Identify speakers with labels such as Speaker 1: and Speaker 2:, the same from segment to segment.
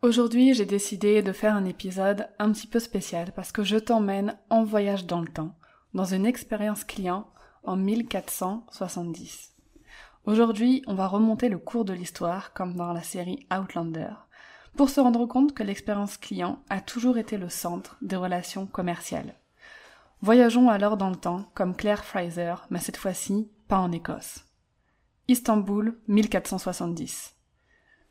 Speaker 1: Aujourd'hui, j'ai décidé de faire un épisode un petit peu spécial parce que je t'emmène en voyage dans le temps, dans une expérience client en 1470. Aujourd'hui, on va remonter le cours de l'histoire comme dans la série Outlander pour se rendre compte que l'expérience client a toujours été le centre des relations commerciales. Voyageons alors dans le temps comme Claire Fraser, mais cette fois-ci pas en Écosse. Istanbul, 1470.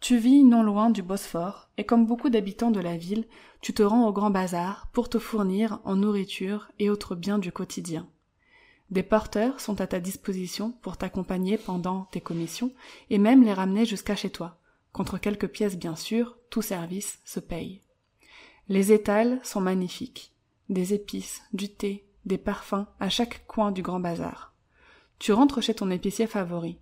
Speaker 1: Tu vis non loin du Bosphore, et comme beaucoup d'habitants de la ville, tu te rends au grand bazar pour te fournir en nourriture et autres biens du quotidien. Des porteurs sont à ta disposition pour t'accompagner pendant tes commissions et même les ramener jusqu'à chez toi. Contre quelques pièces bien sûr, tout service se paye. Les étals sont magnifiques. Des épices, du thé, des parfums à chaque coin du grand bazar. Tu rentres chez ton épicier favori.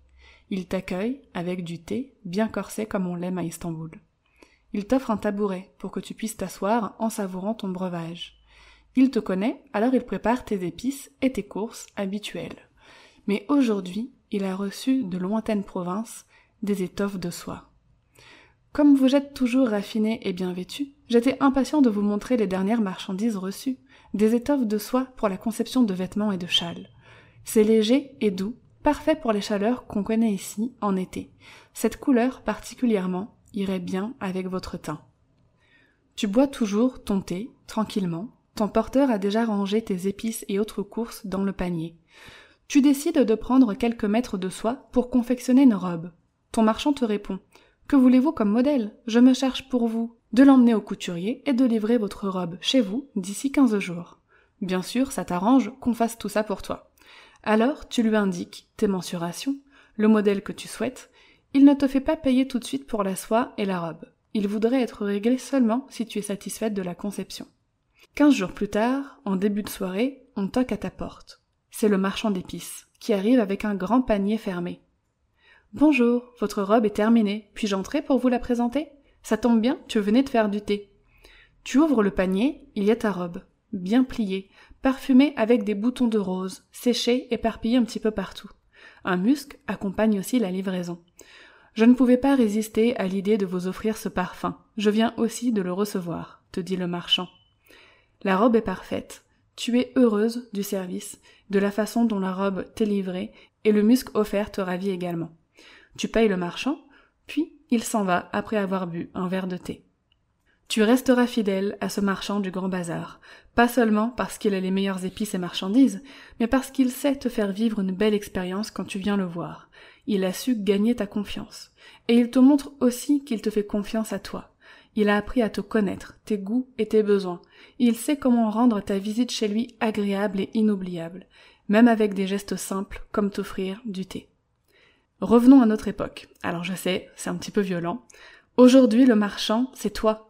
Speaker 1: Il t'accueille avec du thé, bien corsé comme on l'aime à Istanbul. Il t'offre un tabouret pour que tu puisses t'asseoir en savourant ton breuvage. Il te connaît, alors il prépare tes épices et tes courses habituelles. Mais aujourd'hui, il a reçu de lointaines provinces des étoffes de soie. Comme vous êtes toujours raffiné et bien vêtu, j'étais impatient de vous montrer les dernières marchandises reçues, des étoffes de soie pour la conception de vêtements et de châles. C'est léger et doux, parfait pour les chaleurs qu'on connaît ici en été. Cette couleur particulièrement irait bien avec votre teint. Tu bois toujours ton thé, tranquillement. Ton porteur a déjà rangé tes épices et autres courses dans le panier. Tu décides de prendre quelques mètres de soie pour confectionner une robe. Ton marchand te répond. Que voulez-vous comme modèle? Je me cherche pour vous. De l'emmener au couturier et de livrer votre robe chez vous d'ici quinze jours. Bien sûr, ça t'arrange qu'on fasse tout ça pour toi. Alors tu lui indiques tes mensurations, le modèle que tu souhaites, il ne te fait pas payer tout de suite pour la soie et la robe. Il voudrait être réglé seulement si tu es satisfaite de la conception. Quinze jours plus tard, en début de soirée, on toque à ta porte. C'est le marchand d'épices, qui arrive avec un grand panier fermé. Bonjour, votre robe est terminée. Puis-je entrer pour vous la présenter? Ça tombe bien, tu venais de faire du thé. Tu ouvres le panier, il y a ta robe, bien pliée, parfumé avec des boutons de rose, séchés, éparpillés un petit peu partout. Un musc accompagne aussi la livraison. Je ne pouvais pas résister à l'idée de vous offrir ce parfum. Je viens aussi de le recevoir, te dit le marchand. La robe est parfaite. Tu es heureuse du service, de la façon dont la robe t'est livrée, et le musc offert te ravit également. Tu payes le marchand, puis il s'en va après avoir bu un verre de thé. Tu resteras fidèle à ce marchand du grand bazar, pas seulement parce qu'il a les meilleures épices et marchandises, mais parce qu'il sait te faire vivre une belle expérience quand tu viens le voir. Il a su gagner ta confiance. Et il te montre aussi qu'il te fait confiance à toi. Il a appris à te connaître, tes goûts et tes besoins. Il sait comment rendre ta visite chez lui agréable et inoubliable, même avec des gestes simples comme t'offrir du thé. Revenons à notre époque. Alors je sais, c'est un petit peu violent. Aujourd'hui, le marchand, c'est toi,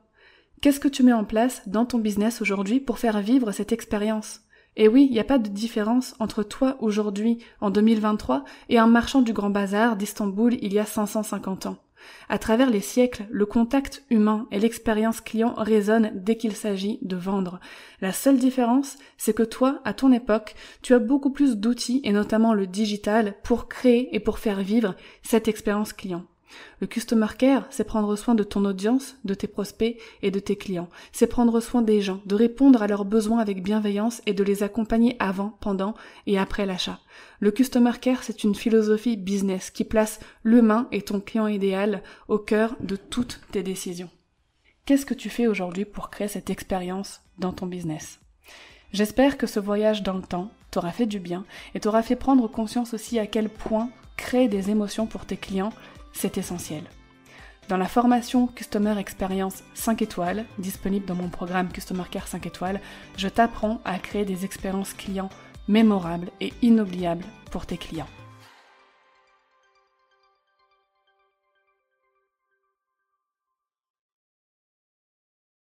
Speaker 1: Qu'est-ce que tu mets en place dans ton business aujourd'hui pour faire vivre cette expérience? Et oui, il n'y a pas de différence entre toi aujourd'hui, en 2023, et un marchand du Grand Bazar d'Istanbul il y a 550 ans. À travers les siècles, le contact humain et l'expérience client résonnent dès qu'il s'agit de vendre. La seule différence, c'est que toi, à ton époque, tu as beaucoup plus d'outils, et notamment le digital, pour créer et pour faire vivre cette expérience client. Le customer care, c'est prendre soin de ton audience, de tes prospects et de tes clients. C'est prendre soin des gens, de répondre à leurs besoins avec bienveillance et de les accompagner avant, pendant et après l'achat. Le customer care, c'est une philosophie business qui place l'humain et ton client idéal au cœur de toutes tes décisions. Qu'est-ce que tu fais aujourd'hui pour créer cette expérience dans ton business? J'espère que ce voyage dans le temps t'aura fait du bien et t'aura fait prendre conscience aussi à quel point créer des émotions pour tes clients c'est essentiel. Dans la formation Customer Experience 5 étoiles, disponible dans mon programme Customer Care 5 étoiles, je t'apprends à créer des expériences clients mémorables et inoubliables pour tes clients.